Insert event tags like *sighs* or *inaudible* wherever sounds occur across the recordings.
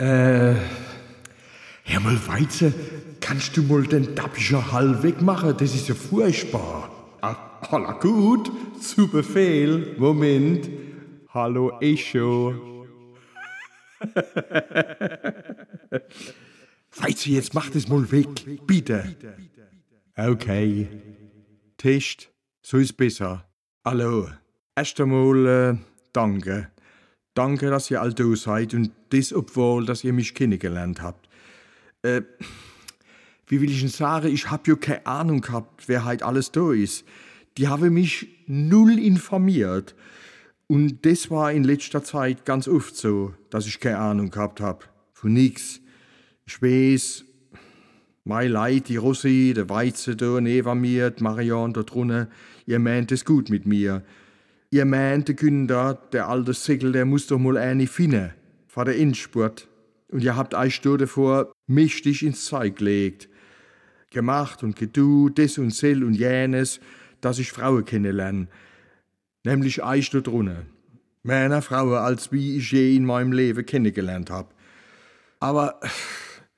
Äh, Herr Weize, kannst du mal den Dappischer Hall wegmachen? Das ist ja furchtbar. Ah, holla gut, zu Befehl. Moment. Hallo Echo. *laughs* Weize, jetzt mach das mal weg, bitte. Okay. Test, so ist besser. Hallo. Erst einmal äh, danke. Danke, dass ihr all da seid und das, obwohl, dass ihr mich kennengelernt habt. Äh, wie will ich denn sagen, ich hab ja keine Ahnung gehabt, wer halt alles da ist. Die haben mich null informiert. Und das war in letzter Zeit ganz oft so, dass ich keine Ahnung gehabt hab. Von nix. Ich weiß, mein Leid, die Rossi, der Weizen da neben mir, die Marianne da drinnen, ihr meint es gut mit mir. Ihr meint, der Günther, der alte Segel, der muss doch mal eine finden, vor der Endspurt. Und ihr habt euch da davor mächtig ins Zeug gelegt. Gemacht und gedu, des und sel und jenes, dass ich Frauen kennenlerne. Nämlich euch da drinnen. Mehr Frauen, als wie ich je in meinem Leben kennengelernt hab. Aber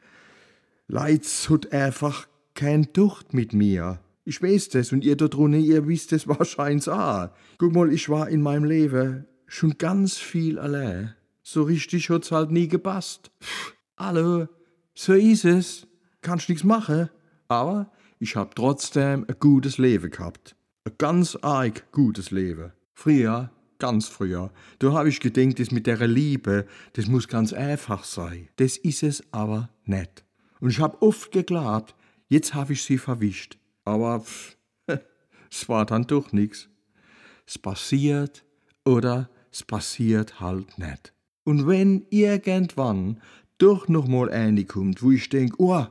*sighs* Leids hat einfach kein Ducht mit mir. Ich weiß das und ihr da drinnen, ihr wisst es *laughs* wahrscheinlich auch. Guck mal, ich war in meinem Leben schon ganz viel allein. So richtig hat's halt nie gepasst. Hallo, so ist es. Kannst nix machen. Aber ich hab trotzdem ein gutes Leben gehabt. Ein ganz arg gutes Leben. Früher, ganz früher, da hab ich gedacht, das mit der Liebe, das muss ganz einfach sein. Das ist es aber nicht. Und ich hab oft geglaubt, jetzt hab ich sie verwischt. Aber pff, *laughs* es war dann doch nix. Es passiert oder es passiert halt nicht. Und wenn irgendwann doch noch mal eine kommt, wo ich denk, oh,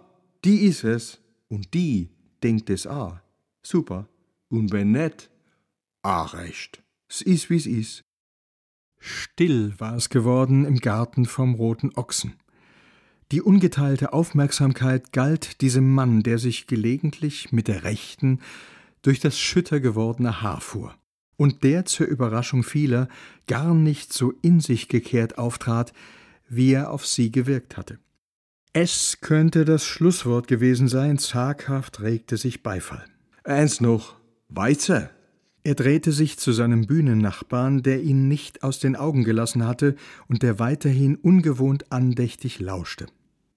die ist es, und die denkt es auch, super. Und wenn nicht, auch recht. Es ist, wie's ist. Still war es geworden im Garten vom Roten Ochsen. Die ungeteilte Aufmerksamkeit galt diesem Mann, der sich gelegentlich mit der rechten durch das schütter gewordene Haar fuhr und der zur Überraschung vieler gar nicht so in sich gekehrt auftrat, wie er auf sie gewirkt hatte. Es könnte das Schlusswort gewesen sein, zaghaft regte sich Beifall. Eins noch, Weize. Er drehte sich zu seinem Bühnennachbarn, der ihn nicht aus den Augen gelassen hatte und der weiterhin ungewohnt andächtig lauschte.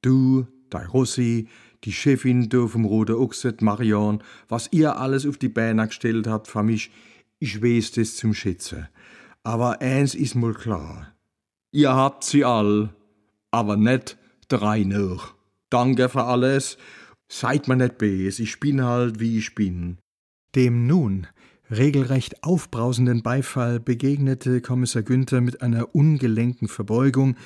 Du, dei Rossi, die Chefin do vom Rote Ochset, Marion, was ihr alles auf die Beine gestellt habt für mich, ich weiß das zum Schätzen. Aber eins ist mal klar. Ihr habt sie all, aber net drei noch. Danke für alles. Seid mir nicht bes, ich bin halt wie ich bin. Dem nun regelrecht aufbrausenden Beifall begegnete Kommissar Günther mit einer ungelenken Verbeugung,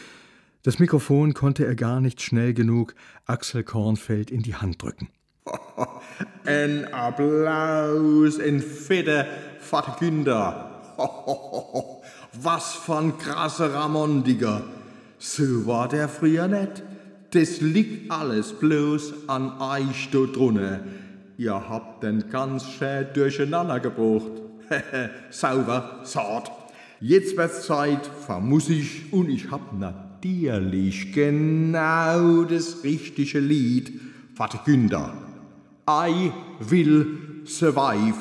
das Mikrofon konnte er gar nicht schnell genug Axel Kornfeld in die Hand drücken. *laughs* Ein Applaus in Fette, Vater. *laughs* Was von krasser Ramondiger. So war der früher nicht. Das liegt alles bloß an euch da drunne. Ihr habt den ganz schön durcheinander gebracht. *laughs* Sauber, sart. Jetzt wird's Zeit für Musik und ich hab natürlich natürlich genau das richtige Lied Vater Günther. I will survive.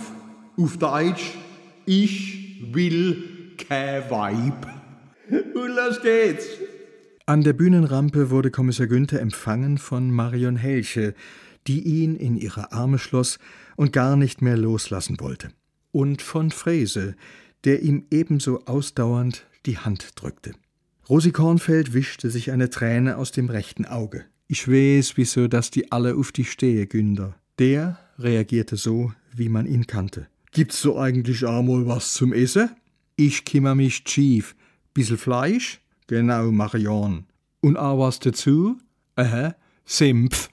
Auf Deutsch, ich will kein Weib. Und los geht's. An der Bühnenrampe wurde Kommissar Günther empfangen von Marion Helche, die ihn in ihre Arme schloss und gar nicht mehr loslassen wollte. Und von Frese, der ihm ebenso ausdauernd die Hand drückte. Rosi Kornfeld wischte sich eine Träne aus dem rechten Auge. Ich weiß, wieso, dass die alle auf die stehe, Günder. Der reagierte so, wie man ihn kannte. Gibt's so eigentlich einmal was zum Essen? Ich kümmer mich schief. Bissel Fleisch? Genau, Marion. Und auch was dazu? Aha, Simpf.